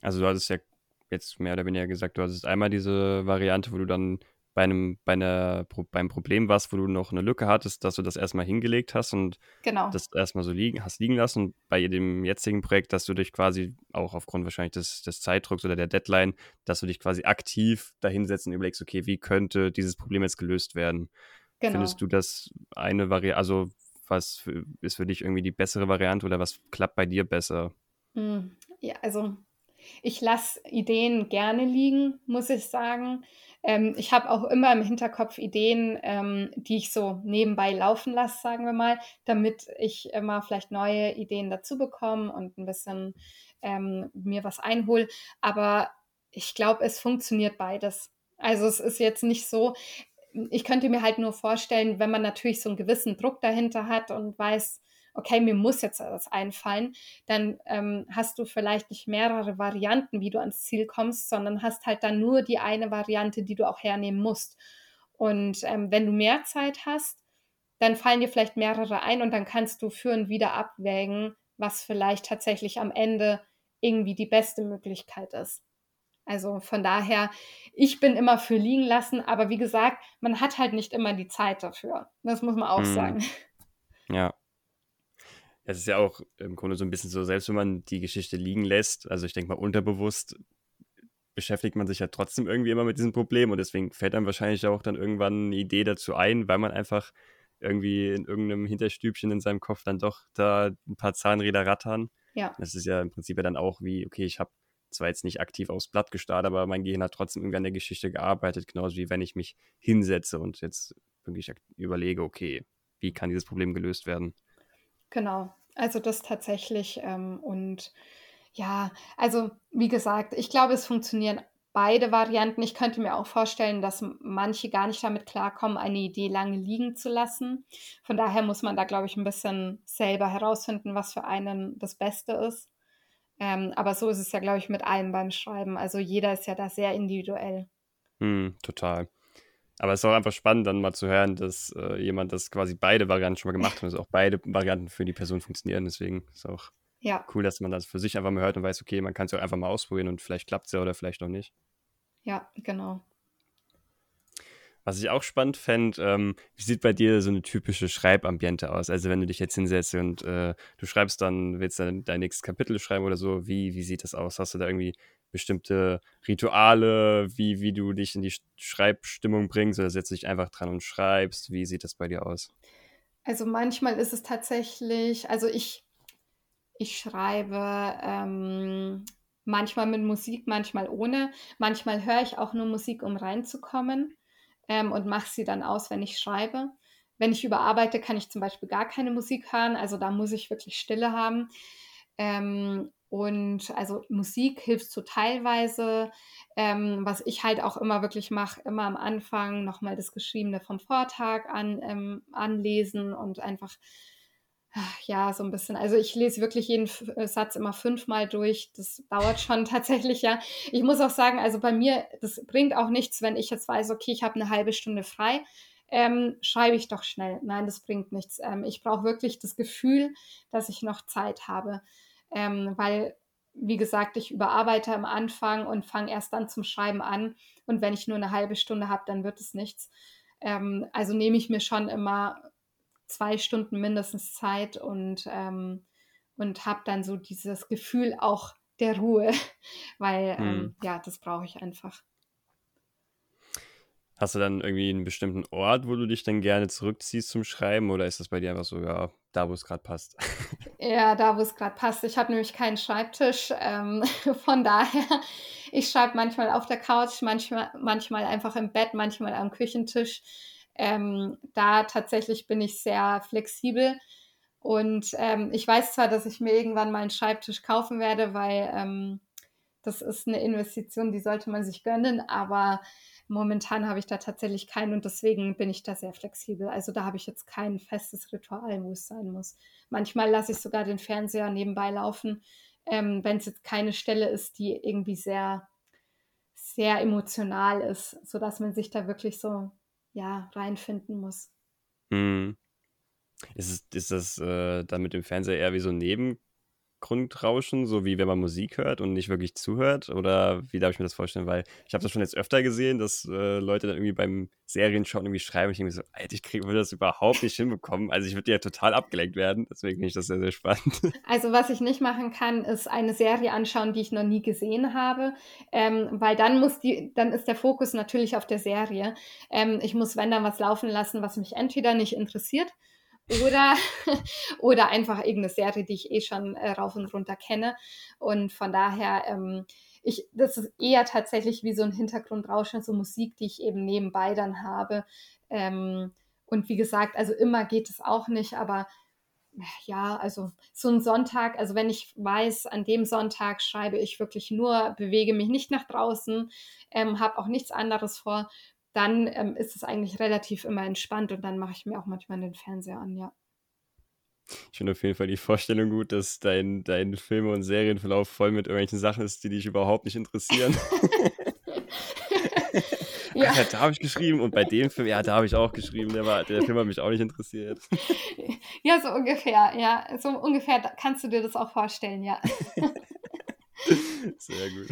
Also du hattest ja jetzt mehr oder weniger gesagt, du hattest einmal diese Variante, wo du dann bei einem, bei einer, beim Problem warst, wo du noch eine Lücke hattest, dass du das erstmal hingelegt hast und Genau. das erstmal so liegen, hast liegen lassen. Und bei dem jetzigen Projekt, dass du dich quasi auch aufgrund wahrscheinlich des, des Zeitdrucks oder der Deadline, dass du dich quasi aktiv dahinsetzt und überlegst, okay, wie könnte dieses Problem jetzt gelöst werden? Genau. Findest du das eine Variante, also was für, ist für dich irgendwie die bessere Variante oder was klappt bei dir besser? Hm, Ja, also ich lasse Ideen gerne liegen, muss ich sagen. Ähm, ich habe auch immer im Hinterkopf Ideen, ähm, die ich so nebenbei laufen lasse, sagen wir mal, damit ich immer vielleicht neue Ideen dazu bekomme und ein bisschen ähm, mir was einhole. Aber ich glaube, es funktioniert beides. Also es ist jetzt nicht so, ich könnte mir halt nur vorstellen, wenn man natürlich so einen gewissen Druck dahinter hat und weiß, okay, mir muss jetzt was einfallen, dann ähm, hast du vielleicht nicht mehrere Varianten, wie du ans Ziel kommst, sondern hast halt dann nur die eine Variante, die du auch hernehmen musst. Und ähm, wenn du mehr Zeit hast, dann fallen dir vielleicht mehrere ein und dann kannst du für und wieder abwägen, was vielleicht tatsächlich am Ende irgendwie die beste Möglichkeit ist. Also von daher, ich bin immer für liegen lassen, aber wie gesagt, man hat halt nicht immer die Zeit dafür. Das muss man auch Hm. sagen. Ja. Es ist ja auch im Grunde so ein bisschen so, selbst wenn man die Geschichte liegen lässt, also ich denke mal unterbewusst beschäftigt man sich ja trotzdem irgendwie immer mit diesem Problem und deswegen fällt einem wahrscheinlich auch dann irgendwann eine Idee dazu ein, weil man einfach irgendwie in irgendeinem Hinterstübchen in seinem Kopf dann doch da ein paar Zahnräder rattern. Ja, Das ist ja im Prinzip ja dann auch wie, okay, ich habe zwar jetzt nicht aktiv aufs Blatt gestarrt, aber mein Gehirn hat trotzdem irgendwie an der Geschichte gearbeitet, genauso wie wenn ich mich hinsetze und jetzt wirklich überlege, okay, wie kann dieses Problem gelöst werden? genau. Also das tatsächlich. Ähm, und ja, also wie gesagt, ich glaube, es funktionieren beide Varianten. Ich könnte mir auch vorstellen, dass manche gar nicht damit klarkommen, eine Idee lange liegen zu lassen. Von daher muss man da, glaube ich, ein bisschen selber herausfinden, was für einen das Beste ist. Ähm, aber so ist es ja, glaube ich, mit allem beim Schreiben. Also jeder ist ja da sehr individuell. Hm, total. Aber es ist auch einfach spannend, dann mal zu hören, dass äh, jemand das quasi beide Varianten schon mal gemacht hat und dass auch beide Varianten für die Person funktionieren. Deswegen ist auch Ja, cool, dass man das für sich einfach mal hört und weiß, okay, man kann es ja auch einfach mal ausprobieren und vielleicht klappt es ja oder vielleicht auch nicht. ja, genau. Was ich auch spannend fände, ähm, wie sieht bei dir so eine typische Schreibambiente aus? Also wenn du dich jetzt hinsetzt und äh, du schreibst dann, willst dann dein nächstes Kapitel schreiben oder so, wie, wie sieht das aus? Hast du da irgendwie bestimmte Rituale, wie, wie du dich in die Sch- Schreibstimmung bringst oder setzt dich einfach dran und schreibst? Wie sieht das bei dir aus? Also manchmal ist es tatsächlich, also ich, ich schreibe ähm, manchmal mit Musik, manchmal ohne. Manchmal höre ich auch nur Musik, um reinzukommen ähm, und mache sie dann aus, wenn ich schreibe. Wenn ich überarbeite, kann ich zum Beispiel gar keine Musik hören. Also da muss ich wirklich Stille haben. Ähm, und also Musik hilft so teilweise. Ähm, was ich halt auch immer wirklich mache, immer am Anfang nochmal das Geschriebene vom Vortag an, ähm, anlesen und einfach, ach, ja, so ein bisschen. Also ich lese wirklich jeden F- äh, Satz immer fünfmal durch. Das dauert schon tatsächlich, ja. Ich muss auch sagen, also bei mir, das bringt auch nichts, wenn ich jetzt weiß, okay, ich habe eine halbe Stunde frei. Ähm, schreibe ich doch schnell. Nein, das bringt nichts. Ähm, ich brauche wirklich das Gefühl, dass ich noch Zeit habe ähm, weil, wie gesagt, ich überarbeite am Anfang und fange erst dann zum Schreiben an. Und wenn ich nur eine halbe Stunde habe, dann wird es nichts. Ähm, also nehme ich mir schon immer zwei Stunden mindestens Zeit und, ähm, und habe dann so dieses Gefühl auch der Ruhe, weil Hm. ähm, ja, das brauche ich einfach. Hast du dann irgendwie einen bestimmten Ort, wo du dich dann gerne zurückziehst zum Schreiben oder ist das bei dir einfach so, ja, da wo es gerade passt? Ja, da wo es gerade passt. Ich habe nämlich keinen Schreibtisch. Ähm, von daher, ich schreibe manchmal auf der Couch, manchmal, manchmal einfach im Bett, manchmal am Küchentisch. Ähm, da tatsächlich bin ich sehr flexibel. Und ähm, ich weiß zwar, dass ich mir irgendwann mal einen Schreibtisch kaufen werde, weil ähm, das ist eine Investition, die sollte man sich gönnen, aber momentan habe ich da tatsächlich keinen und deswegen bin ich da sehr flexibel. Also da habe ich jetzt kein festes Ritual, wo es sein muss. Manchmal lasse ich sogar den Fernseher nebenbei laufen, ähm, wenn es jetzt keine Stelle ist, die irgendwie sehr, sehr emotional ist, sodass man sich da wirklich so ja, reinfinden muss. Hm. Ist, ist das äh, dann mit dem Fernseher eher wie so ein Hintergrundrauschen, so wie wenn man Musik hört und nicht wirklich zuhört? Oder wie darf ich mir das vorstellen? Weil ich habe das schon jetzt öfter gesehen, dass äh, Leute dann irgendwie beim Serienschauen irgendwie schreiben. Ich denke so, Alter, ich krieg, würde das überhaupt nicht hinbekommen. Also ich würde ja total abgelenkt werden. Deswegen finde ich das sehr, sehr spannend. Also was ich nicht machen kann, ist eine Serie anschauen, die ich noch nie gesehen habe. Ähm, weil dann muss die, dann ist der Fokus natürlich auf der Serie. Ähm, ich muss, wenn dann was laufen lassen, was mich entweder nicht interessiert oder, oder einfach irgendeine Serie, die ich eh schon äh, rauf und runter kenne. Und von daher, ähm, ich, das ist eher tatsächlich wie so ein Hintergrundrauschen, so Musik, die ich eben nebenbei dann habe. Ähm, und wie gesagt, also immer geht es auch nicht, aber ja, also so ein Sonntag, also wenn ich weiß, an dem Sonntag schreibe ich wirklich nur, bewege mich nicht nach draußen, ähm, habe auch nichts anderes vor, dann ähm, ist es eigentlich relativ immer entspannt und dann mache ich mir auch manchmal den Fernseher an, ja. Ich finde auf jeden Fall die Vorstellung gut, dass dein, dein Film- und Serienverlauf voll mit irgendwelchen Sachen ist, die dich überhaupt nicht interessieren. ja. ja. da habe ich geschrieben und bei dem Film, ja, da habe ich auch geschrieben, der, war, der Film hat mich auch nicht interessiert. Ja, so ungefähr, ja. So ungefähr kannst du dir das auch vorstellen, ja. Sehr gut.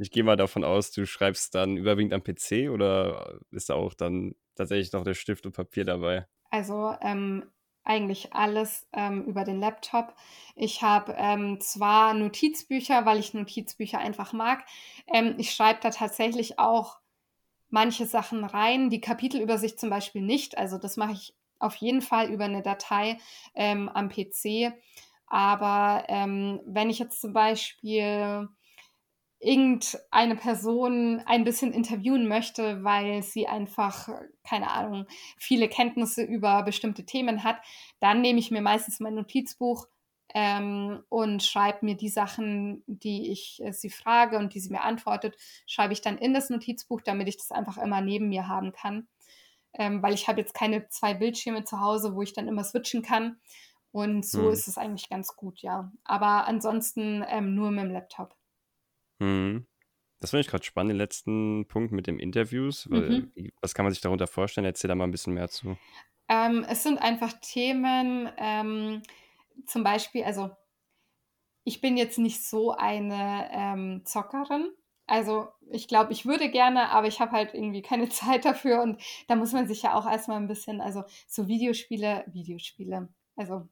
Ich gehe mal davon aus, du schreibst dann überwiegend am PC oder ist da auch dann tatsächlich noch der Stift und Papier dabei? Also ähm, eigentlich alles ähm, über den Laptop. Ich habe ähm, zwar Notizbücher, weil ich Notizbücher einfach mag. Ähm, ich schreibe da tatsächlich auch manche Sachen rein, die Kapitelübersicht zum Beispiel nicht. Also das mache ich auf jeden Fall über eine Datei ähm, am PC. Aber ähm, wenn ich jetzt zum Beispiel irgendeine Person ein bisschen interviewen möchte, weil sie einfach, keine Ahnung, viele Kenntnisse über bestimmte Themen hat, dann nehme ich mir meistens mein Notizbuch ähm, und schreibe mir die Sachen, die ich äh, sie frage und die sie mir antwortet, schreibe ich dann in das Notizbuch, damit ich das einfach immer neben mir haben kann. Ähm, weil ich habe jetzt keine zwei Bildschirme zu Hause, wo ich dann immer switchen kann. Und so hm. ist es eigentlich ganz gut, ja. Aber ansonsten ähm, nur mit dem Laptop. Mhm. Das finde ich gerade spannend, den letzten Punkt mit dem Interviews. Mhm. Was kann man sich darunter vorstellen? Erzähl da mal ein bisschen mehr zu. Ähm, es sind einfach Themen, ähm, zum Beispiel, also ich bin jetzt nicht so eine ähm, Zockerin. Also ich glaube, ich würde gerne, aber ich habe halt irgendwie keine Zeit dafür und da muss man sich ja auch erstmal ein bisschen, also so Videospiele, Videospiele, also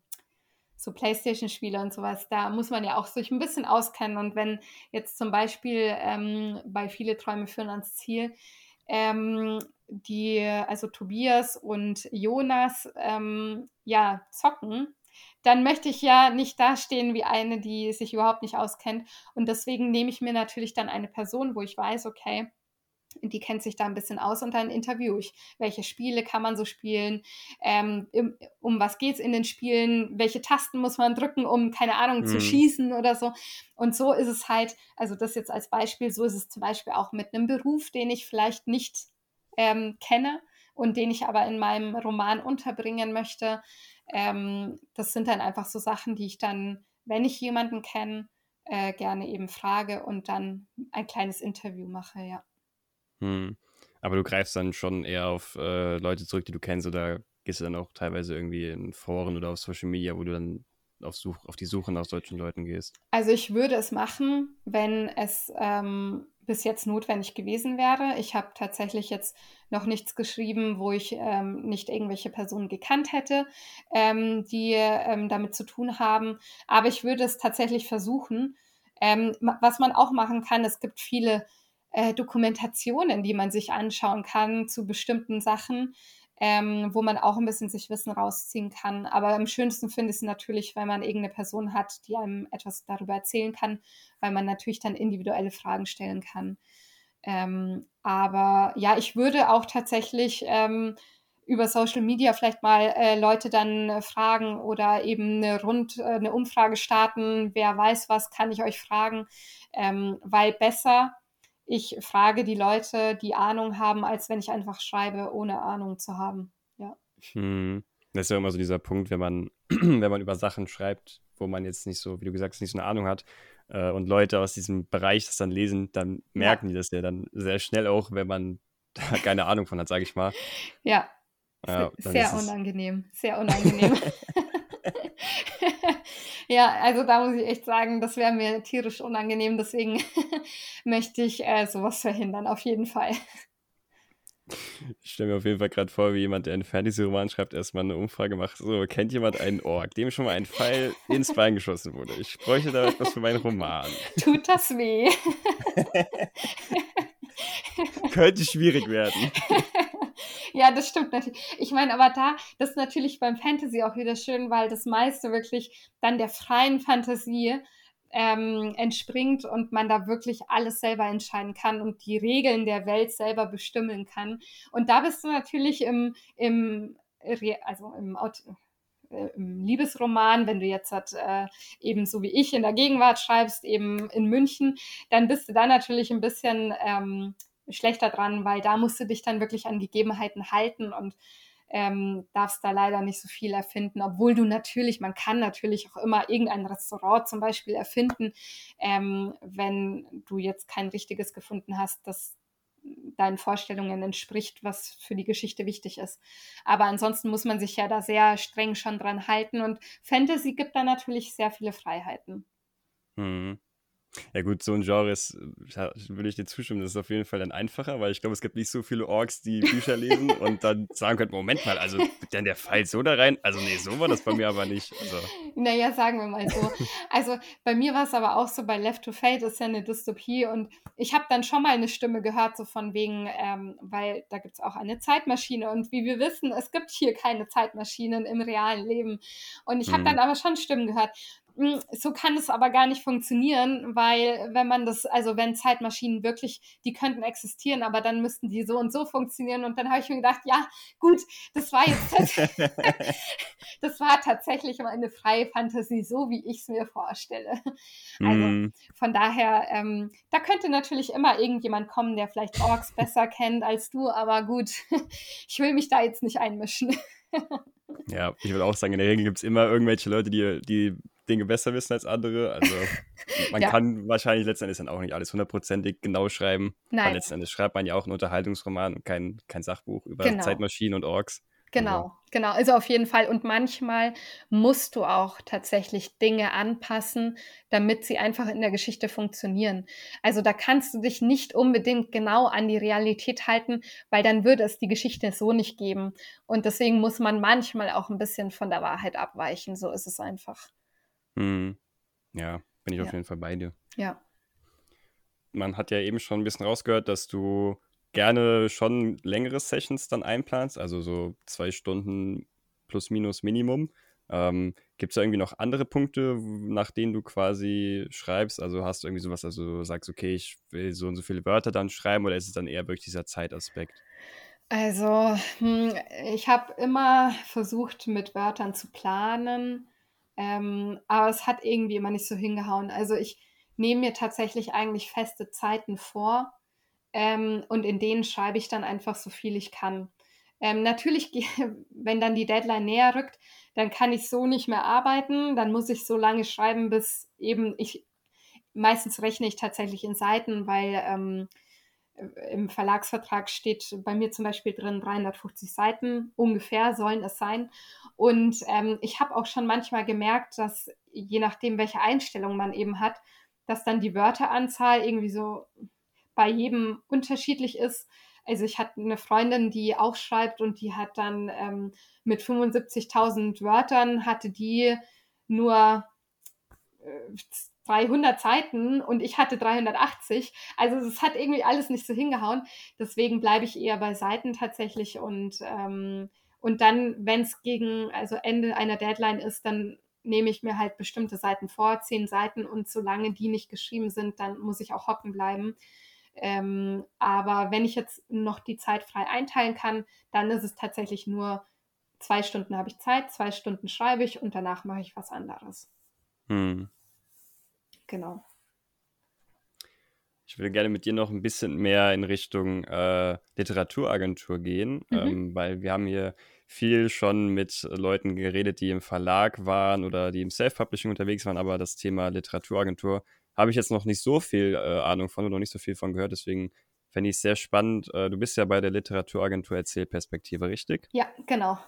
so Playstation-Spiele und sowas, da muss man ja auch sich ein bisschen auskennen. Und wenn jetzt zum Beispiel ähm, bei viele Träume führen ans Ziel, ähm, die, also Tobias und Jonas, ähm, ja, zocken, dann möchte ich ja nicht dastehen wie eine, die sich überhaupt nicht auskennt. Und deswegen nehme ich mir natürlich dann eine Person, wo ich weiß, okay, die kennt sich da ein bisschen aus und dann interviewe ich, welche Spiele kann man so spielen, ähm, um was geht es in den Spielen, welche Tasten muss man drücken, um, keine Ahnung, mhm. zu schießen oder so. Und so ist es halt, also das jetzt als Beispiel, so ist es zum Beispiel auch mit einem Beruf, den ich vielleicht nicht ähm, kenne und den ich aber in meinem Roman unterbringen möchte. Ähm, das sind dann einfach so Sachen, die ich dann, wenn ich jemanden kenne, äh, gerne eben frage und dann ein kleines Interview mache, ja. Hm. Aber du greifst dann schon eher auf äh, Leute zurück, die du kennst, oder gehst du dann auch teilweise irgendwie in Foren oder auf Social Media, wo du dann auf, Such, auf die Suche nach solchen Leuten gehst? Also ich würde es machen, wenn es ähm, bis jetzt notwendig gewesen wäre. Ich habe tatsächlich jetzt noch nichts geschrieben, wo ich ähm, nicht irgendwelche Personen gekannt hätte, ähm, die ähm, damit zu tun haben. Aber ich würde es tatsächlich versuchen. Ähm, was man auch machen kann, es gibt viele äh, Dokumentationen, die man sich anschauen kann zu bestimmten Sachen, ähm, wo man auch ein bisschen sich Wissen rausziehen kann. Aber am schönsten finde ich es natürlich, wenn man irgendeine Person hat, die einem etwas darüber erzählen kann, weil man natürlich dann individuelle Fragen stellen kann. Ähm, aber ja, ich würde auch tatsächlich ähm, über Social Media vielleicht mal äh, Leute dann äh, fragen oder eben eine rund äh, eine Umfrage starten. Wer weiß was, kann ich euch fragen, ähm, weil besser ich frage die Leute, die Ahnung haben, als wenn ich einfach schreibe, ohne Ahnung zu haben. Ja. Hm. Das ist ja immer so dieser Punkt, wenn man, wenn man über Sachen schreibt, wo man jetzt nicht so, wie du gesagt hast, nicht so eine Ahnung hat äh, und Leute aus diesem Bereich das dann lesen, dann merken ja. die das ja dann sehr schnell auch, wenn man da keine Ahnung von hat, sage ich mal. Ja. ja sehr unangenehm, sehr unangenehm. Ja, also da muss ich echt sagen, das wäre mir tierisch unangenehm. Deswegen möchte ich äh, sowas verhindern, auf jeden Fall. Ich stelle mir auf jeden Fall gerade vor, wie jemand, der einen Fantasy-Roman schreibt, erstmal eine Umfrage macht. So, kennt jemand einen Ork, dem schon mal ein Pfeil ins Bein geschossen wurde? Ich bräuchte da etwas für meinen Roman. Tut das weh? Könnte schwierig werden. ja, das stimmt natürlich. Ich meine, aber da, das ist natürlich beim Fantasy auch wieder schön, weil das meiste wirklich dann der freien Fantasie ähm, entspringt und man da wirklich alles selber entscheiden kann und die Regeln der Welt selber bestimmen kann. Und da bist du natürlich im, im also im, äh, im Liebesroman, wenn du jetzt halt, äh, eben so wie ich in der Gegenwart schreibst, eben in München, dann bist du da natürlich ein bisschen ähm, schlechter dran, weil da musst du dich dann wirklich an Gegebenheiten halten und ähm, darfst da leider nicht so viel erfinden, obwohl du natürlich, man kann natürlich auch immer irgendein Restaurant zum Beispiel erfinden, ähm, wenn du jetzt kein richtiges gefunden hast, das deinen Vorstellungen entspricht, was für die Geschichte wichtig ist. Aber ansonsten muss man sich ja da sehr streng schon dran halten und Fantasy gibt da natürlich sehr viele Freiheiten. Mhm. Ja gut, so ein Genre ist, würde ich dir zustimmen, das ist auf jeden Fall dann einfacher, weil ich glaube, es gibt nicht so viele Orks, die Bücher lesen und dann sagen können, Moment mal, also denn der fällt so da rein? Also nee, so war das bei mir aber nicht. Also. Naja, sagen wir mal so. Also bei mir war es aber auch so, bei Left to Fate ist ja eine Dystopie und ich habe dann schon mal eine Stimme gehört, so von wegen, ähm, weil da gibt es auch eine Zeitmaschine und wie wir wissen, es gibt hier keine Zeitmaschinen im realen Leben. Und ich habe mhm. dann aber schon Stimmen gehört. Hm, so kann es aber gar nicht funktionieren, weil wenn man das, also wenn Zeitmaschinen wirklich, die könnten existieren, aber dann müssten die so und so funktionieren. Und dann habe ich mir gedacht, ja, gut, das war jetzt das war tatsächlich eine freie Fantasie, so wie ich es mir vorstelle. Also mm. von daher, ähm, da könnte natürlich immer irgendjemand kommen, der vielleicht Orks besser kennt als du, aber gut, ich will mich da jetzt nicht einmischen. ja, ich würde auch sagen, in der Regel gibt es immer irgendwelche Leute, die, die Dinge besser wissen als andere. Also man ja. kann wahrscheinlich letzten Endes dann auch nicht alles hundertprozentig genau schreiben. Nein. Weil letzten Endes schreibt man ja auch einen Unterhaltungsroman und kein, kein Sachbuch über genau. Zeitmaschinen und Orks. Genau, also. genau. Also auf jeden Fall. Und manchmal musst du auch tatsächlich Dinge anpassen, damit sie einfach in der Geschichte funktionieren. Also da kannst du dich nicht unbedingt genau an die Realität halten, weil dann würde es die Geschichte so nicht geben. Und deswegen muss man manchmal auch ein bisschen von der Wahrheit abweichen. So ist es einfach. Hm. Ja, bin ich ja. auf jeden Fall bei dir. Ja. Man hat ja eben schon ein bisschen rausgehört, dass du gerne schon längere Sessions dann einplanst, also so zwei Stunden plus minus Minimum. Ähm, Gibt es da irgendwie noch andere Punkte, nach denen du quasi schreibst? Also hast du irgendwie sowas, also du sagst, okay, ich will so und so viele Wörter dann schreiben oder ist es dann eher wirklich dieser Zeitaspekt? Also, hm, ich habe immer versucht, mit Wörtern zu planen. Ähm, aber es hat irgendwie immer nicht so hingehauen. Also ich nehme mir tatsächlich eigentlich feste Zeiten vor ähm, und in denen schreibe ich dann einfach so viel ich kann. Ähm, natürlich, wenn dann die Deadline näher rückt, dann kann ich so nicht mehr arbeiten. Dann muss ich so lange schreiben, bis eben ich, meistens rechne ich tatsächlich in Seiten, weil ähm, im Verlagsvertrag steht bei mir zum Beispiel drin 350 Seiten ungefähr sollen es sein. Und ähm, ich habe auch schon manchmal gemerkt, dass je nachdem, welche Einstellung man eben hat, dass dann die Wörteranzahl irgendwie so bei jedem unterschiedlich ist. Also ich hatte eine Freundin, die auch schreibt und die hat dann ähm, mit 75.000 Wörtern hatte die nur äh, 300 Seiten und ich hatte 380. Also es hat irgendwie alles nicht so hingehauen. Deswegen bleibe ich eher bei Seiten tatsächlich und, ähm, und dann, wenn es gegen, also Ende einer Deadline ist, dann nehme ich mir halt bestimmte Seiten vor, zehn Seiten und solange die nicht geschrieben sind, dann muss ich auch hocken bleiben. Ähm, aber wenn ich jetzt noch die Zeit frei einteilen kann, dann ist es tatsächlich nur zwei Stunden habe ich Zeit, zwei Stunden schreibe ich und danach mache ich was anderes. Hm. Genau. Ich würde gerne mit dir noch ein bisschen mehr in Richtung äh, Literaturagentur gehen, mhm. ähm, weil wir haben hier viel schon mit Leuten geredet, die im Verlag waren oder die im Self-Publishing unterwegs waren, aber das Thema Literaturagentur habe ich jetzt noch nicht so viel äh, Ahnung von und noch nicht so viel von gehört, deswegen fände ich es sehr spannend. Äh, du bist ja bei der Literaturagentur Erzählperspektive, richtig? Ja, genau.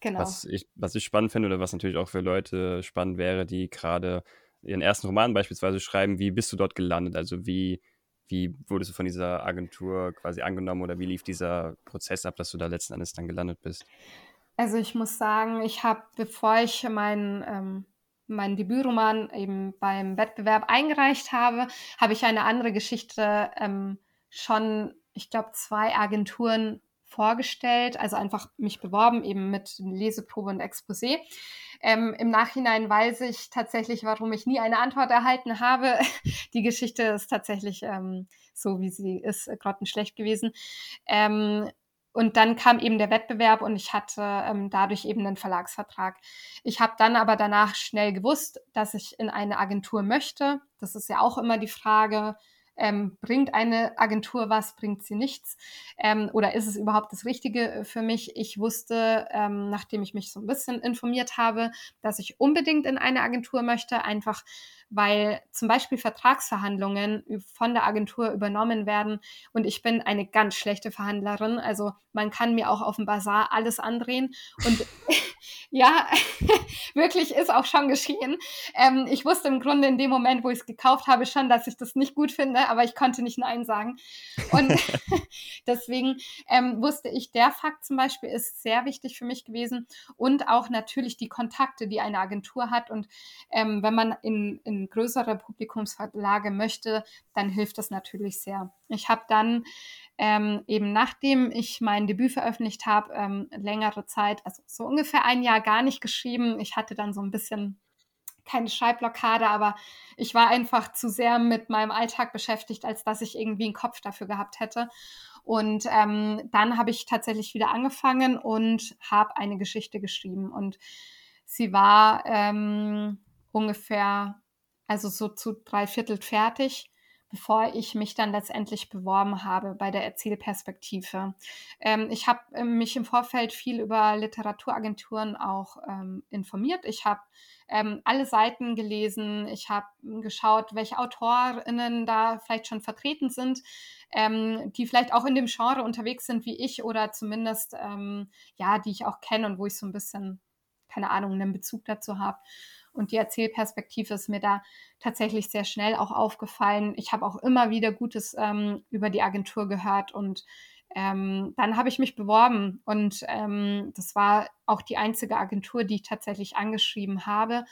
Genau. Was ich, was ich spannend finde oder was natürlich auch für Leute spannend wäre, die gerade ihren ersten Roman beispielsweise schreiben, wie bist du dort gelandet? Also wie, wie wurdest du von dieser Agentur quasi angenommen oder wie lief dieser Prozess ab, dass du da letzten Endes dann gelandet bist? Also ich muss sagen, ich habe, bevor ich meinen ähm, meinen Debütroman eben beim Wettbewerb eingereicht habe, habe ich eine andere Geschichte ähm, schon, ich glaube, zwei Agenturen vorgestellt, also einfach mich beworben, eben mit Leseprobe und Exposé. Ähm, Im Nachhinein weiß ich tatsächlich, warum ich nie eine Antwort erhalten habe. Die Geschichte ist tatsächlich ähm, so, wie sie ist, grottenschlecht gewesen. Ähm, und dann kam eben der Wettbewerb und ich hatte ähm, dadurch eben einen Verlagsvertrag. Ich habe dann aber danach schnell gewusst, dass ich in eine Agentur möchte. Das ist ja auch immer die Frage, ähm, bringt eine Agentur was, bringt sie nichts? Ähm, oder ist es überhaupt das Richtige für mich? Ich wusste, ähm, nachdem ich mich so ein bisschen informiert habe, dass ich unbedingt in eine Agentur möchte, einfach weil zum Beispiel Vertragsverhandlungen von der Agentur übernommen werden und ich bin eine ganz schlechte Verhandlerin. Also man kann mir auch auf dem Bazar alles andrehen und ja, wirklich ist auch schon geschehen. Ähm, ich wusste im Grunde in dem Moment, wo ich es gekauft habe, schon, dass ich das nicht gut finde, aber ich konnte nicht Nein sagen. Und deswegen ähm, wusste ich, der Fakt zum Beispiel ist sehr wichtig für mich gewesen und auch natürlich die Kontakte, die eine Agentur hat. Und ähm, wenn man in, in größere Publikumsverlage möchte, dann hilft das natürlich sehr. Ich habe dann ähm, eben nachdem ich mein Debüt veröffentlicht habe, ähm, längere Zeit, also so ungefähr ein Jahr gar nicht geschrieben. Ich hatte dann so ein bisschen keine Schreibblockade, aber ich war einfach zu sehr mit meinem Alltag beschäftigt, als dass ich irgendwie einen Kopf dafür gehabt hätte. Und ähm, dann habe ich tatsächlich wieder angefangen und habe eine Geschichte geschrieben. Und sie war ähm, ungefähr, also so zu drei Viertel fertig bevor ich mich dann letztendlich beworben habe bei der Erzählperspektive. Ähm, ich habe äh, mich im Vorfeld viel über Literaturagenturen auch ähm, informiert. Ich habe ähm, alle Seiten gelesen. Ich habe geschaut, welche AutorInnen da vielleicht schon vertreten sind, ähm, die vielleicht auch in dem Genre unterwegs sind wie ich oder zumindest, ähm, ja, die ich auch kenne und wo ich so ein bisschen, keine Ahnung, einen Bezug dazu habe. Und die Erzählperspektive ist mir da tatsächlich sehr schnell auch aufgefallen. Ich habe auch immer wieder Gutes ähm, über die Agentur gehört und ähm, dann habe ich mich beworben und ähm, das war auch die einzige Agentur, die ich tatsächlich angeschrieben habe,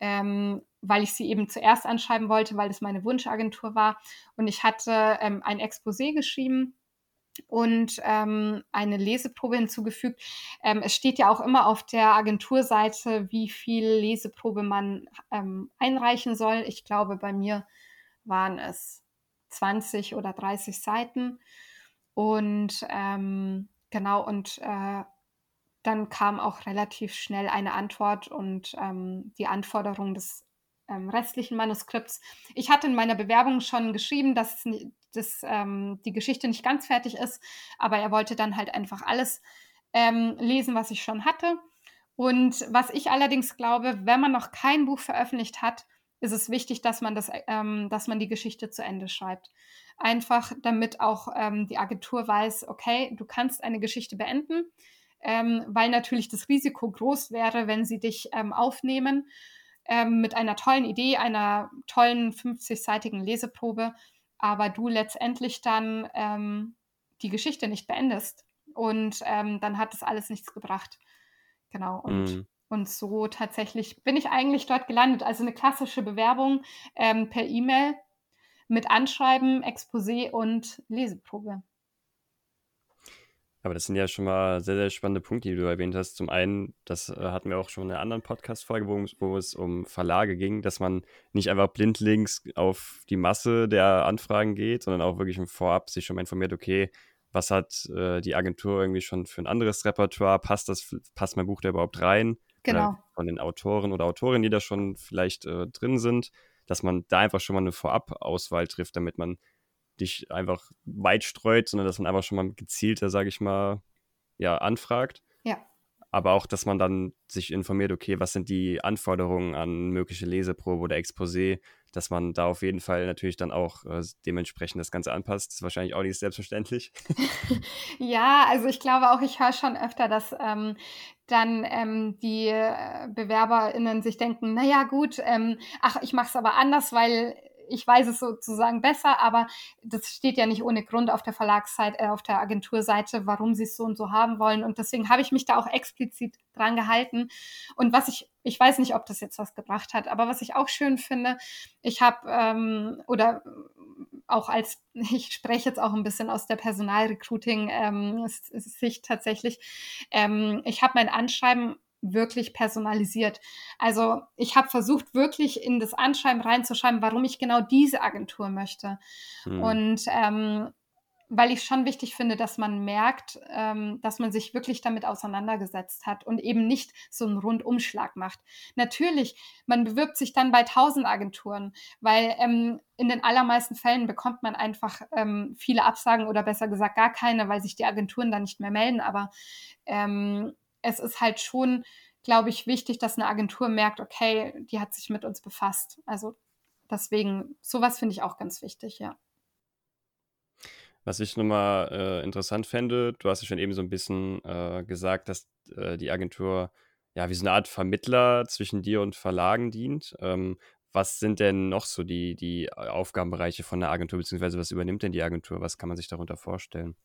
ähm, weil ich sie eben zuerst anschreiben wollte, weil das meine Wunschagentur war. Und ich hatte ähm, ein Exposé geschrieben und ähm, eine Leseprobe hinzugefügt. Ähm, es steht ja auch immer auf der Agenturseite, wie viel Leseprobe man ähm, einreichen soll. Ich glaube, bei mir waren es 20 oder 30 Seiten. Und ähm, genau, und äh, dann kam auch relativ schnell eine Antwort und ähm, die Anforderung des ähm, restlichen Manuskripts. Ich hatte in meiner Bewerbung schon geschrieben, dass, dass ähm, die Geschichte nicht ganz fertig ist, aber er wollte dann halt einfach alles ähm, lesen, was ich schon hatte. Und was ich allerdings glaube, wenn man noch kein Buch veröffentlicht hat, ist es wichtig, dass man, das, ähm, dass man die Geschichte zu Ende schreibt. Einfach damit auch ähm, die Agentur weiß, okay, du kannst eine Geschichte beenden, ähm, weil natürlich das Risiko groß wäre, wenn sie dich aufnehmen ähm, mit einer tollen Idee, einer tollen 50-seitigen Leseprobe, aber du letztendlich dann ähm, die Geschichte nicht beendest. Und ähm, dann hat das alles nichts gebracht. Genau. Und, mm. und so tatsächlich bin ich eigentlich dort gelandet. Also eine klassische Bewerbung ähm, per E-Mail mit Anschreiben, Exposé und Leseprobe. Aber das sind ja schon mal sehr, sehr spannende Punkte, die du erwähnt hast. Zum einen, das äh, hatten wir auch schon in einer anderen Podcast-Folge, wo, wo, es um Verlage ging, dass man nicht einfach blindlings auf die Masse der Anfragen geht, sondern auch wirklich im Vorab sich schon mal informiert, okay, was hat äh, die Agentur irgendwie schon für ein anderes Repertoire? Passt das, passt mein Buch da überhaupt rein? Genau. Oder von den Autoren oder Autorinnen, die da schon vielleicht äh, drin sind, dass man da einfach schon mal eine Vorab-Auswahl trifft, damit man dich einfach weit streut, sondern dass man einfach schon mal gezielter, sage ich mal, ja, anfragt. Ja. Aber auch, dass man dann sich informiert, okay, was sind die Anforderungen an mögliche Leseprobe oder Exposé, dass man da auf jeden Fall natürlich dann auch äh, dementsprechend das Ganze anpasst. Das ist wahrscheinlich auch nicht selbstverständlich. ja, also ich glaube auch, ich höre schon öfter, dass ähm, dann ähm, die äh, BewerberInnen sich denken, naja gut, ähm, ach, ich mache es aber anders, weil ich weiß es sozusagen besser, aber das steht ja nicht ohne Grund auf der Verlagsseite, äh, auf der Agenturseite, warum sie es so und so haben wollen. Und deswegen habe ich mich da auch explizit dran gehalten. Und was ich, ich weiß nicht, ob das jetzt was gebracht hat, aber was ich auch schön finde, ich habe ähm, oder auch als, ich spreche jetzt auch ein bisschen aus der Personalrecruiting-Sicht ähm, tatsächlich, ähm, ich habe mein Anschreiben wirklich personalisiert. Also ich habe versucht, wirklich in das Anschreiben reinzuschreiben, warum ich genau diese Agentur möchte. Hm. Und ähm, weil ich schon wichtig finde, dass man merkt, ähm, dass man sich wirklich damit auseinandergesetzt hat und eben nicht so einen Rundumschlag macht. Natürlich, man bewirbt sich dann bei tausend Agenturen, weil ähm, in den allermeisten Fällen bekommt man einfach ähm, viele Absagen oder besser gesagt gar keine, weil sich die Agenturen dann nicht mehr melden. Aber ähm, es ist halt schon, glaube ich, wichtig, dass eine Agentur merkt, okay, die hat sich mit uns befasst. Also deswegen, sowas finde ich auch ganz wichtig, ja. Was ich nochmal äh, interessant fände, du hast ja schon eben so ein bisschen äh, gesagt, dass äh, die Agentur ja wie so eine Art Vermittler zwischen dir und Verlagen dient. Ähm, was sind denn noch so die, die Aufgabenbereiche von der Agentur, beziehungsweise was übernimmt denn die Agentur? Was kann man sich darunter vorstellen?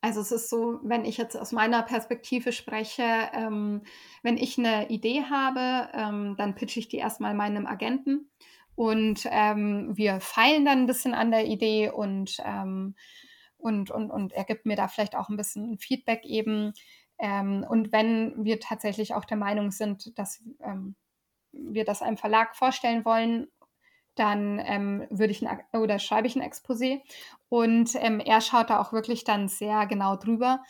Also es ist so, wenn ich jetzt aus meiner Perspektive spreche, ähm, wenn ich eine Idee habe, ähm, dann pitche ich die erstmal meinem Agenten und ähm, wir feilen dann ein bisschen an der Idee und, ähm, und, und, und er gibt mir da vielleicht auch ein bisschen Feedback eben. Ähm, und wenn wir tatsächlich auch der Meinung sind, dass ähm, wir das einem Verlag vorstellen wollen, dann ähm, würde ich ein, oder schreibe ich ein Exposé und ähm, er schaut da auch wirklich dann sehr genau drüber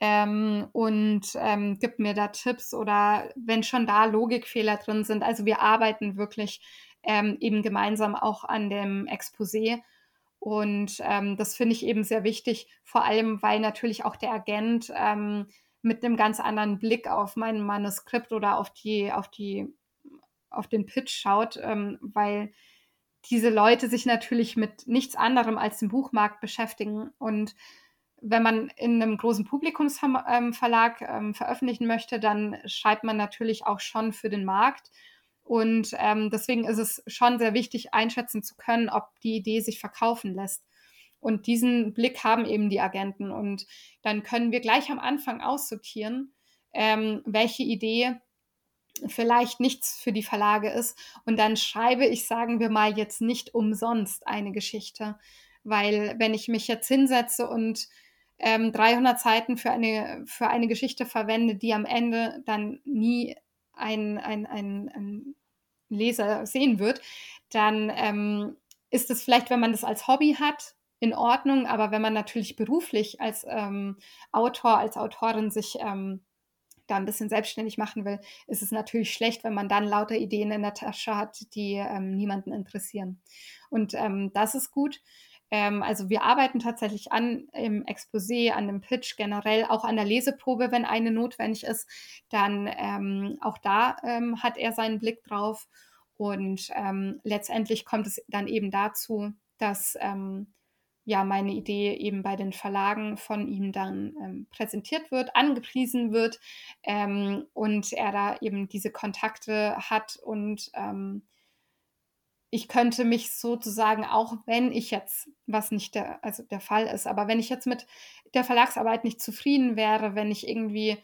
ähm, und ähm, gibt mir da Tipps oder wenn schon da Logikfehler drin sind. Also wir arbeiten wirklich ähm, eben gemeinsam auch an dem Exposé und ähm, das finde ich eben sehr wichtig, vor allem weil natürlich auch der Agent mit einem ganz anderen Blick auf mein Manuskript oder auf die auf die auf den Pitch schaut, ähm, weil diese Leute sich natürlich mit nichts anderem als dem Buchmarkt beschäftigen. Und wenn man in einem großen Publikumsverlag ähm, veröffentlichen möchte, dann schreibt man natürlich auch schon für den Markt. Und ähm, deswegen ist es schon sehr wichtig, einschätzen zu können, ob die Idee sich verkaufen lässt. Und diesen Blick haben eben die Agenten. Und dann können wir gleich am Anfang aussortieren, ähm, welche Idee vielleicht nichts für die Verlage ist. Und dann schreibe ich, sagen wir mal, jetzt nicht umsonst eine Geschichte. Weil wenn ich mich jetzt hinsetze und ähm, 300 Seiten für eine, für eine Geschichte verwende, die am Ende dann nie ein, ein, ein, ein Leser sehen wird, dann ähm, ist es vielleicht, wenn man das als Hobby hat, in Ordnung, aber wenn man natürlich beruflich als ähm, Autor, als Autorin sich ähm, da ein bisschen selbstständig machen will, ist es natürlich schlecht, wenn man dann lauter Ideen in der Tasche hat, die ähm, niemanden interessieren. Und ähm, das ist gut. Ähm, also wir arbeiten tatsächlich an im Exposé, an dem Pitch generell, auch an der Leseprobe, wenn eine notwendig ist. Dann ähm, auch da ähm, hat er seinen Blick drauf. Und ähm, letztendlich kommt es dann eben dazu, dass ja meine Idee eben bei den Verlagen von ihm dann ähm, präsentiert wird, angepriesen wird ähm, und er da eben diese Kontakte hat und ähm, ich könnte mich sozusagen, auch wenn ich jetzt, was nicht der, also der Fall ist, aber wenn ich jetzt mit der Verlagsarbeit nicht zufrieden wäre, wenn ich irgendwie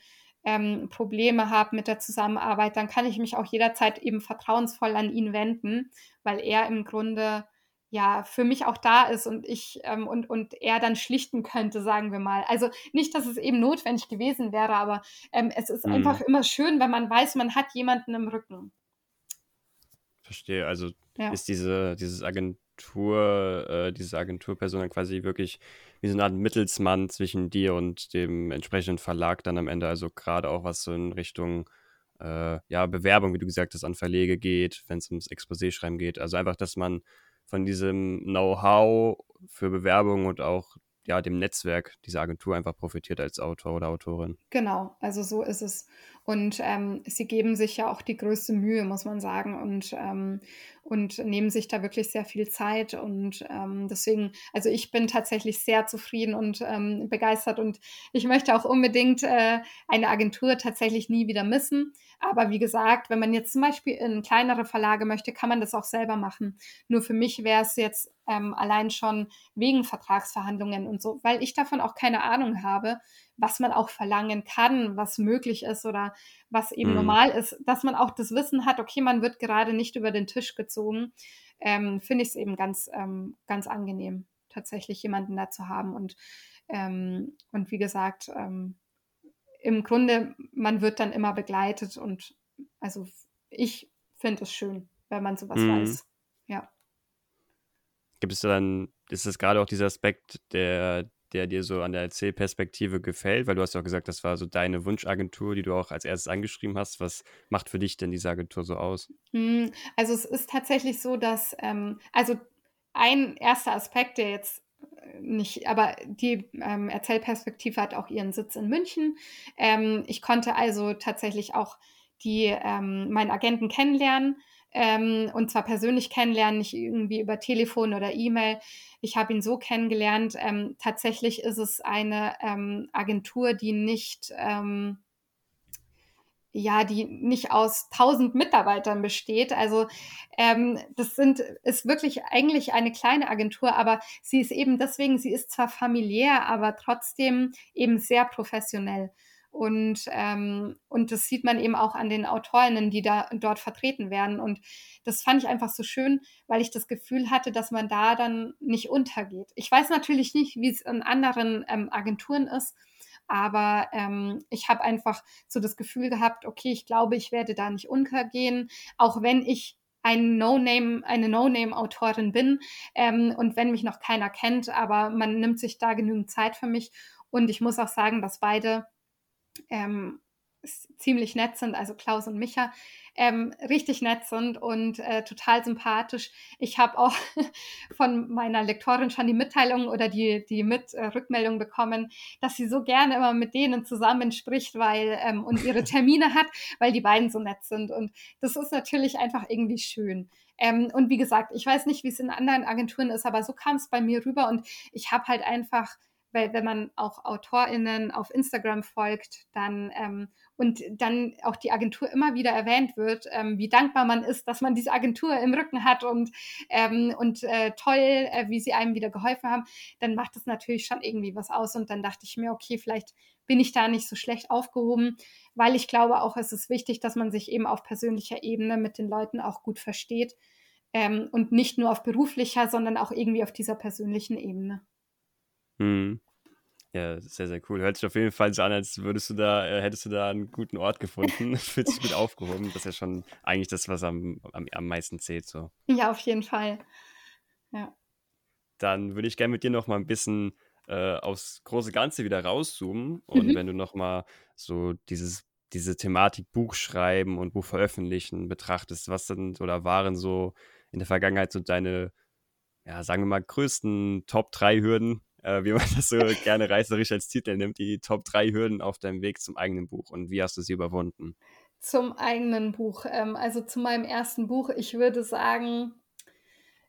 ähm, Probleme habe mit der Zusammenarbeit, dann kann ich mich auch jederzeit eben vertrauensvoll an ihn wenden, weil er im Grunde ja für mich auch da ist und ich ähm, und, und er dann schlichten könnte, sagen wir mal. Also nicht, dass es eben notwendig gewesen wäre, aber ähm, es ist mhm. einfach immer schön, wenn man weiß, man hat jemanden im Rücken. Verstehe. Also ja. ist diese, dieses Agentur, äh, diese Agenturperson dann quasi wirklich wie so eine Art Mittelsmann zwischen dir und dem entsprechenden Verlag dann am Ende, also gerade auch was so in Richtung äh, ja, Bewerbung, wie du gesagt hast, an Verlege geht, wenn es ums Exposé-Schreiben geht. Also einfach, dass man von diesem Know-how für Bewerbung und auch ja, dem Netzwerk dieser Agentur einfach profitiert als Autor oder Autorin. Genau, also so ist es. Und ähm, sie geben sich ja auch die größte Mühe, muss man sagen, und, ähm, und nehmen sich da wirklich sehr viel Zeit. Und ähm, deswegen, also ich bin tatsächlich sehr zufrieden und ähm, begeistert und ich möchte auch unbedingt äh, eine Agentur tatsächlich nie wieder missen. Aber wie gesagt, wenn man jetzt zum Beispiel in kleinere Verlage möchte, kann man das auch selber machen. Nur für mich wäre es jetzt ähm, allein schon wegen Vertragsverhandlungen und so, weil ich davon auch keine Ahnung habe, was man auch verlangen kann, was möglich ist oder was eben mhm. normal ist, dass man auch das Wissen hat, okay, man wird gerade nicht über den Tisch gezogen, ähm, finde ich es eben ganz, ähm, ganz angenehm, tatsächlich jemanden da zu haben. Und, ähm, und wie gesagt, ähm, im Grunde, man wird dann immer begleitet und also ich finde es schön, wenn man sowas mhm. weiß. Ja. Gibt es dann, ist es gerade auch dieser Aspekt der, der dir so an der Erzählperspektive gefällt? Weil du hast ja auch gesagt, das war so deine Wunschagentur, die du auch als erstes angeschrieben hast. Was macht für dich denn diese Agentur so aus? Hm, also es ist tatsächlich so, dass, ähm, also ein erster Aspekt, der jetzt äh, nicht, aber die ähm, Erzählperspektive hat auch ihren Sitz in München. Ähm, ich konnte also tatsächlich auch die, ähm, meinen Agenten kennenlernen ähm, und zwar persönlich kennenlernen, nicht irgendwie über Telefon oder E-Mail. Ich habe ihn so kennengelernt. Ähm, tatsächlich ist es eine ähm, Agentur, die nicht ähm, ja, die nicht aus tausend Mitarbeitern besteht. Also ähm, das sind, ist wirklich eigentlich eine kleine Agentur, aber sie ist eben deswegen, sie ist zwar familiär, aber trotzdem eben sehr professionell. Und, ähm, und das sieht man eben auch an den Autorinnen, die da dort vertreten werden. Und das fand ich einfach so schön, weil ich das Gefühl hatte, dass man da dann nicht untergeht. Ich weiß natürlich nicht, wie es in anderen ähm, Agenturen ist, aber ähm, ich habe einfach so das Gefühl gehabt, okay, ich glaube, ich werde da nicht untergehen, auch wenn ich ein No-Name, eine No-Name-Autorin bin ähm, und wenn mich noch keiner kennt, aber man nimmt sich da genügend Zeit für mich. Und ich muss auch sagen, dass beide ähm, ziemlich nett sind, also Klaus und Micha, ähm, richtig nett sind und äh, total sympathisch. Ich habe auch von meiner Lektorin schon die Mitteilung oder die, die mit äh, Rückmeldung bekommen, dass sie so gerne immer mit denen zusammen spricht, weil ähm, und ihre Termine hat, weil die beiden so nett sind. Und das ist natürlich einfach irgendwie schön. Ähm, und wie gesagt, ich weiß nicht, wie es in anderen Agenturen ist, aber so kam es bei mir rüber und ich habe halt einfach weil wenn man auch AutorInnen auf Instagram folgt, dann ähm, und dann auch die Agentur immer wieder erwähnt wird, ähm, wie dankbar man ist, dass man diese Agentur im Rücken hat und, ähm, und äh, toll, äh, wie sie einem wieder geholfen haben, dann macht das natürlich schon irgendwie was aus. Und dann dachte ich mir, okay, vielleicht bin ich da nicht so schlecht aufgehoben, weil ich glaube auch, es ist wichtig, dass man sich eben auf persönlicher Ebene mit den Leuten auch gut versteht ähm, und nicht nur auf beruflicher, sondern auch irgendwie auf dieser persönlichen Ebene. Mhm. Ja, sehr, sehr cool. Hört sich auf jeden Fall so an, als würdest du da, äh, hättest du da einen guten Ort gefunden. Fühlt sich gut aufgehoben. Das ist ja schon eigentlich das, was am, am, am meisten zählt. So. Ja, auf jeden Fall. Ja. Dann würde ich gerne mit dir noch mal ein bisschen äh, aufs große Ganze wieder rauszoomen. Und mhm. wenn du noch mal so dieses, diese Thematik Buch schreiben und Buch veröffentlichen betrachtest, was sind oder waren so in der Vergangenheit so deine, ja, sagen wir mal, größten Top 3 Hürden, äh, wie man das so gerne reißerisch als Titel nimmt, die Top 3 Hürden auf deinem Weg zum eigenen Buch. Und wie hast du sie überwunden? Zum eigenen Buch, ähm, also zu meinem ersten Buch, ich würde sagen,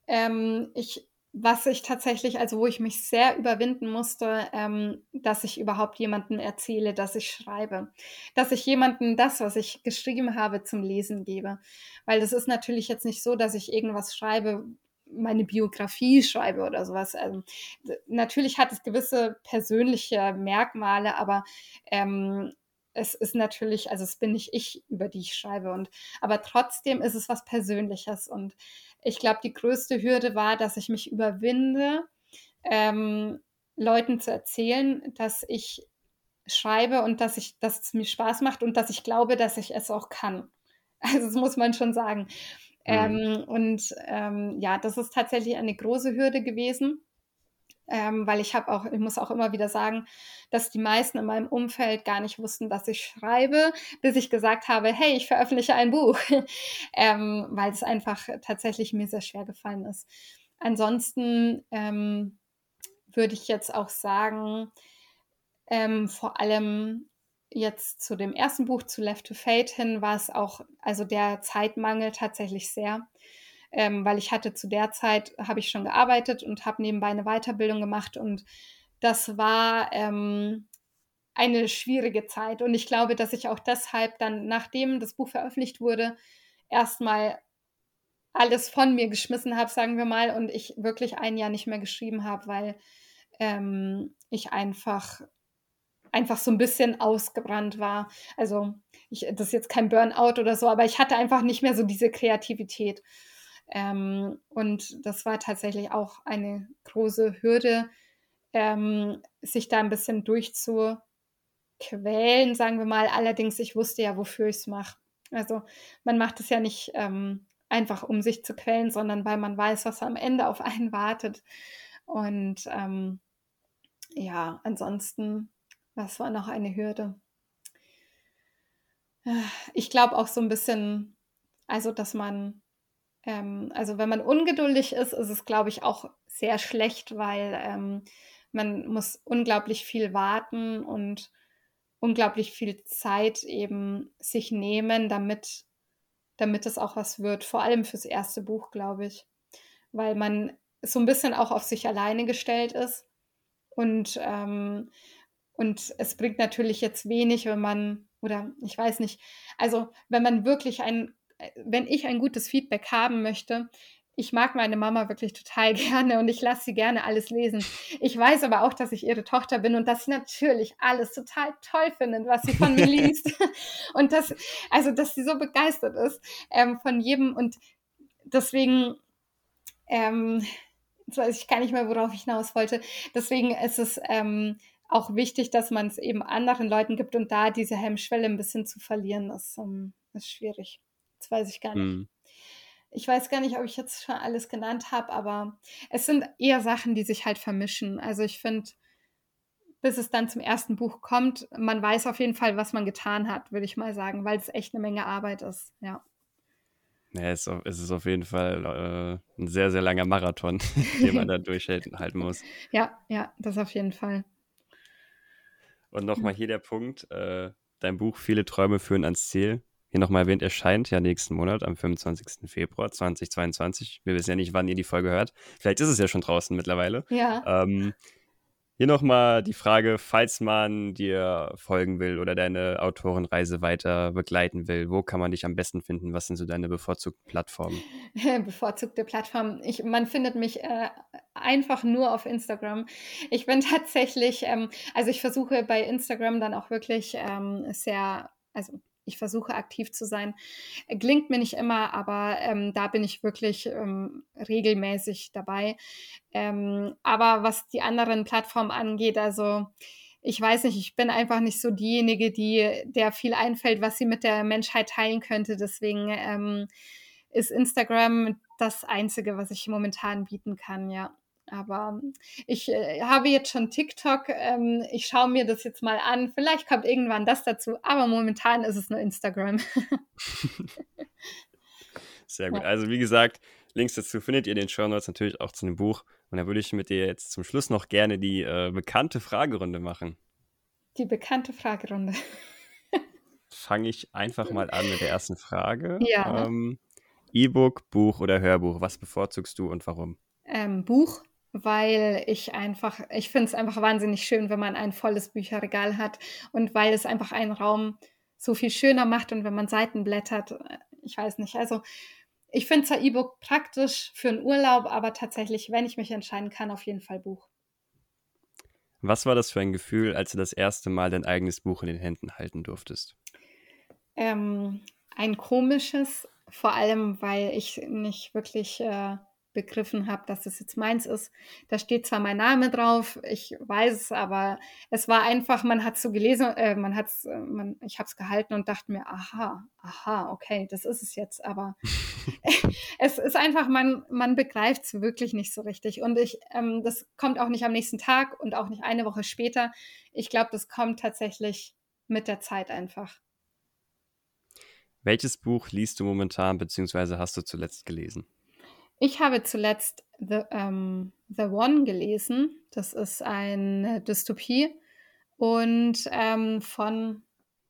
ähm, ich, was ich tatsächlich, also wo ich mich sehr überwinden musste, ähm, dass ich überhaupt jemanden erzähle, dass ich schreibe, dass ich jemanden das, was ich geschrieben habe, zum Lesen gebe, weil das ist natürlich jetzt nicht so, dass ich irgendwas schreibe, meine Biografie schreibe oder sowas. Also, natürlich hat es gewisse persönliche Merkmale, aber ähm, es ist natürlich, also es bin nicht ich, über die ich schreibe. Und aber trotzdem ist es was Persönliches. Und ich glaube, die größte Hürde war, dass ich mich überwinde, ähm, Leuten zu erzählen, dass ich schreibe und dass ich, dass es mir Spaß macht und dass ich glaube, dass ich es auch kann. Also das muss man schon sagen. Mhm. Ähm, und ähm, ja, das ist tatsächlich eine große Hürde gewesen. Ähm, weil ich habe auch, ich muss auch immer wieder sagen, dass die meisten in meinem Umfeld gar nicht wussten, dass ich schreibe, bis ich gesagt habe, hey, ich veröffentliche ein Buch, ähm, weil es einfach tatsächlich mir sehr schwer gefallen ist. Ansonsten ähm, würde ich jetzt auch sagen, ähm, vor allem jetzt zu dem ersten Buch, zu Left to Fate hin, war es auch, also der Zeitmangel tatsächlich sehr, ähm, weil ich hatte zu der Zeit, habe ich schon gearbeitet und habe nebenbei eine Weiterbildung gemacht und das war ähm, eine schwierige Zeit. Und ich glaube, dass ich auch deshalb dann, nachdem das Buch veröffentlicht wurde, erstmal alles von mir geschmissen habe, sagen wir mal, und ich wirklich ein Jahr nicht mehr geschrieben habe, weil ähm, ich einfach einfach so ein bisschen ausgebrannt war. Also ich, das ist jetzt kein Burnout oder so, aber ich hatte einfach nicht mehr so diese Kreativität. Ähm, und das war tatsächlich auch eine große Hürde, ähm, sich da ein bisschen durchzuquälen, sagen wir mal. Allerdings, ich wusste ja, wofür ich es mache. Also man macht es ja nicht ähm, einfach, um sich zu quälen, sondern weil man weiß, was am Ende auf einen wartet. Und ähm, ja, ansonsten, was war noch eine Hürde? Ich glaube auch so ein bisschen, also dass man, ähm, also wenn man ungeduldig ist, ist es, glaube ich, auch sehr schlecht, weil ähm, man muss unglaublich viel warten und unglaublich viel Zeit eben sich nehmen, damit, damit es auch was wird. Vor allem fürs erste Buch, glaube ich. Weil man so ein bisschen auch auf sich alleine gestellt ist. Und, ähm, und es bringt natürlich jetzt wenig, wenn man, oder ich weiß nicht, also wenn man wirklich ein, wenn ich ein gutes Feedback haben möchte, ich mag meine Mama wirklich total gerne und ich lasse sie gerne alles lesen. Ich weiß aber auch, dass ich ihre Tochter bin und dass sie natürlich alles total toll findet, was sie von mir liest. und dass, also, dass sie so begeistert ist ähm, von jedem und deswegen, ähm, jetzt weiß ich gar nicht mehr, worauf ich hinaus wollte. Deswegen ist es ähm, auch wichtig, dass man es eben anderen Leuten gibt und da diese Hemmschwelle ein bisschen zu verlieren, ist, um, ähm, ist schwierig. Das weiß ich gar nicht. Mm. Ich weiß gar nicht, ob ich jetzt schon alles genannt habe, aber es sind eher Sachen, die sich halt vermischen. Also ich finde, bis es dann zum ersten Buch kommt, man weiß auf jeden Fall, was man getan hat, würde ich mal sagen, weil es echt eine Menge Arbeit ist, ja. Ja, es ist auf jeden Fall äh, ein sehr, sehr langer Marathon, den man da durchhalten muss. Ja, ja, das auf jeden Fall. Und nochmal hier der Punkt, äh, dein Buch Viele Träume führen ans Ziel hier nochmal erwähnt, erscheint ja nächsten Monat am 25. Februar 2022. Wir wissen ja nicht, wann ihr die Folge hört. Vielleicht ist es ja schon draußen mittlerweile. Ja. Ähm, hier nochmal die Frage, falls man dir folgen will oder deine Autorenreise weiter begleiten will, wo kann man dich am besten finden? Was sind so deine bevorzugten Plattformen? Bevorzugte Plattformen. Ich, man findet mich äh, einfach nur auf Instagram. Ich bin tatsächlich, ähm, also ich versuche bei Instagram dann auch wirklich ähm, sehr, also ich versuche aktiv zu sein. Klingt mir nicht immer, aber ähm, da bin ich wirklich ähm, regelmäßig dabei. Ähm, aber was die anderen Plattformen angeht, also ich weiß nicht, ich bin einfach nicht so diejenige, die der viel einfällt, was sie mit der Menschheit teilen könnte. Deswegen ähm, ist Instagram das Einzige, was ich momentan bieten kann, ja. Aber ich äh, habe jetzt schon TikTok. Ähm, ich schaue mir das jetzt mal an. Vielleicht kommt irgendwann das dazu. Aber momentan ist es nur Instagram. Sehr gut. Ja. Also wie gesagt, Links dazu findet ihr in den Show Notes natürlich auch zu dem Buch. Und da würde ich mit dir jetzt zum Schluss noch gerne die äh, bekannte Fragerunde machen. Die bekannte Fragerunde. Fange ich einfach mal an mit der ersten Frage. Ja. Ähm, E-Book, Buch oder Hörbuch? Was bevorzugst du und warum? Ähm, Buch weil ich einfach, ich finde es einfach wahnsinnig schön, wenn man ein volles Bücherregal hat und weil es einfach einen Raum so viel schöner macht und wenn man Seiten blättert, äh, ich weiß nicht, also ich finde zwar E-Book praktisch für einen Urlaub, aber tatsächlich, wenn ich mich entscheiden kann, auf jeden Fall Buch. Was war das für ein Gefühl, als du das erste Mal dein eigenes Buch in den Händen halten durftest? Ähm, ein komisches, vor allem, weil ich nicht wirklich äh, begriffen habe, dass das jetzt meins ist. Da steht zwar mein Name drauf, ich weiß es, aber es war einfach, man hat es so gelesen, äh, man hat es, äh, ich habe es gehalten und dachte mir, aha, aha, okay, das ist es jetzt, aber es ist einfach, man, man begreift es wirklich nicht so richtig. Und ich, ähm, das kommt auch nicht am nächsten Tag und auch nicht eine Woche später. Ich glaube, das kommt tatsächlich mit der Zeit einfach. Welches Buch liest du momentan, beziehungsweise hast du zuletzt gelesen? Ich habe zuletzt The, ähm, The One gelesen. Das ist eine Dystopie und ähm, von,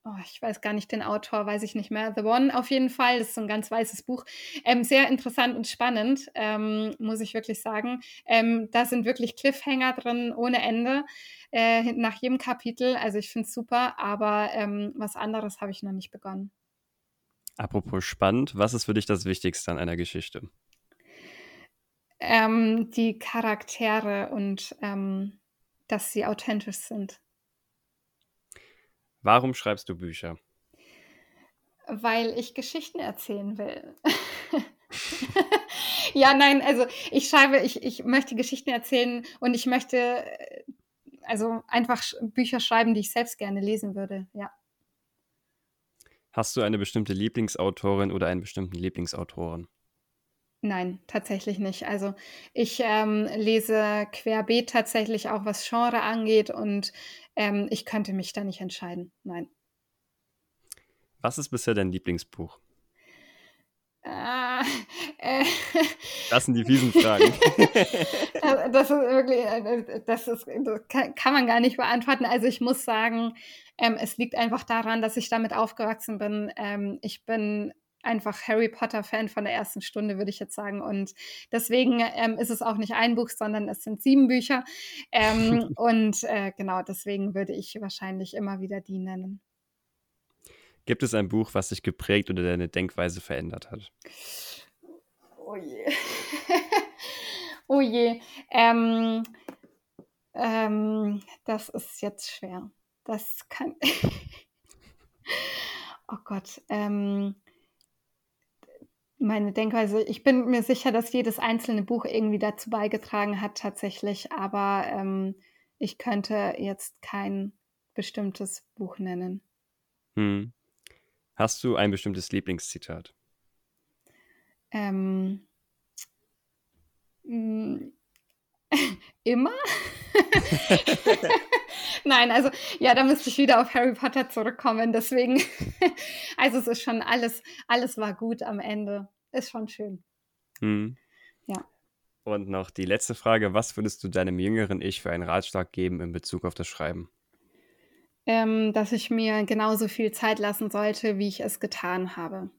oh, ich weiß gar nicht den Autor, weiß ich nicht mehr. The One auf jeden Fall. Das ist so ein ganz weißes Buch. Ähm, sehr interessant und spannend, ähm, muss ich wirklich sagen. Ähm, da sind wirklich Cliffhanger drin ohne Ende äh, nach jedem Kapitel. Also ich finde es super, aber ähm, was anderes habe ich noch nicht begonnen. Apropos spannend, was ist für dich das Wichtigste an einer Geschichte? Ähm, die Charaktere und ähm, dass sie authentisch sind. Warum schreibst du Bücher? Weil ich Geschichten erzählen will. ja, nein, also ich schreibe, ich, ich möchte Geschichten erzählen und ich möchte äh, also einfach Bücher schreiben, die ich selbst gerne lesen würde, ja. Hast du eine bestimmte Lieblingsautorin oder einen bestimmten Lieblingsautoren? Nein, tatsächlich nicht. Also ich ähm, lese querbeet tatsächlich auch, was Genre angeht und ähm, ich könnte mich da nicht entscheiden. Nein. Was ist bisher dein Lieblingsbuch? Ah, äh, das sind die fiesen Fragen. das ist wirklich, äh, das, ist, das kann, kann, man gar nicht beantworten. Also ich muss sagen, ähm, es liegt einfach daran, dass ich damit aufgewachsen bin. Ähm, ich bin einfach Harry Potter-Fan von der ersten Stunde, würde ich jetzt sagen. Und deswegen ähm, ist es auch nicht ein Buch, sondern es sind sieben Bücher. Ähm, und äh, genau deswegen würde ich wahrscheinlich immer wieder die nennen. Gibt es ein Buch, was dich geprägt oder deine Denkweise verändert hat? Oh je. oh je. Ähm, ähm, das ist jetzt schwer. Das kann. oh Gott. Ähm, meine Denkweise, ich bin mir sicher, dass jedes einzelne Buch irgendwie dazu beigetragen hat, tatsächlich, aber ähm, ich könnte jetzt kein bestimmtes Buch nennen. Hm. Hast du ein bestimmtes Lieblingszitat? Ähm, mm, immer? Nein, also ja, da müsste ich wieder auf Harry Potter zurückkommen. Deswegen, also es ist schon alles, alles war gut am Ende. Ist schon schön. Hm. Ja. Und noch die letzte Frage: Was würdest du deinem jüngeren Ich für einen Ratschlag geben in Bezug auf das Schreiben? ähm, dass ich mir genauso viel Zeit lassen sollte, wie ich es getan habe.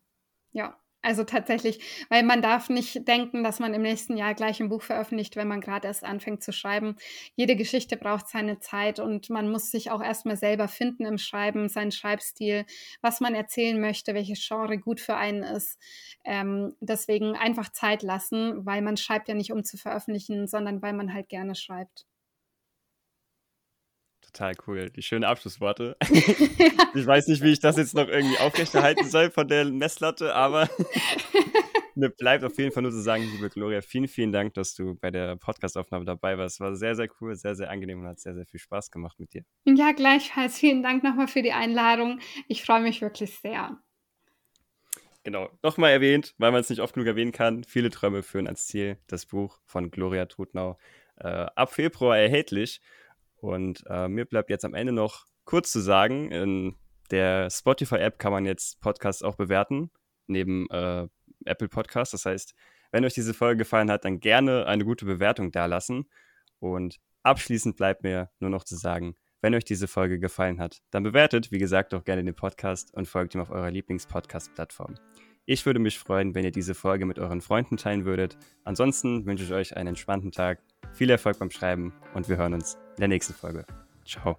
Ja, also tatsächlich, weil man darf nicht denken, dass man im nächsten Jahr gleich ein Buch veröffentlicht, wenn man gerade erst anfängt zu schreiben. Jede Geschichte braucht seine Zeit und man muss sich auch erstmal selber finden im Schreiben, seinen Schreibstil, was man erzählen möchte, welches Genre gut für einen ist. Ähm, deswegen einfach Zeit lassen, weil man schreibt ja nicht, um zu veröffentlichen, sondern weil man halt gerne schreibt. Total cool. Die schönen Abschlussworte. ich weiß nicht, wie ich das jetzt noch irgendwie aufrechterhalten soll von der Messlatte, aber mir bleibt auf jeden Fall nur zu sagen, liebe Gloria, vielen, vielen Dank, dass du bei der Podcastaufnahme dabei warst. War sehr, sehr cool, sehr, sehr angenehm und hat sehr, sehr viel Spaß gemacht mit dir. Ja, gleichfalls. Vielen Dank nochmal für die Einladung. Ich freue mich wirklich sehr. Genau, nochmal erwähnt, weil man es nicht oft genug erwähnen kann. Viele Träume führen ans Ziel. Das Buch von Gloria Trutnau. Äh, ab Februar erhältlich. Und äh, mir bleibt jetzt am Ende noch kurz zu sagen, in der Spotify-App kann man jetzt Podcasts auch bewerten, neben äh, Apple Podcasts. Das heißt, wenn euch diese Folge gefallen hat, dann gerne eine gute Bewertung dalassen. Und abschließend bleibt mir nur noch zu sagen, wenn euch diese Folge gefallen hat, dann bewertet, wie gesagt, auch gerne den Podcast und folgt ihm auf eurer Lieblings-Podcast-Plattform. Ich würde mich freuen, wenn ihr diese Folge mit euren Freunden teilen würdet. Ansonsten wünsche ich euch einen entspannten Tag, viel Erfolg beim Schreiben und wir hören uns der nächsten Folge. Ciao.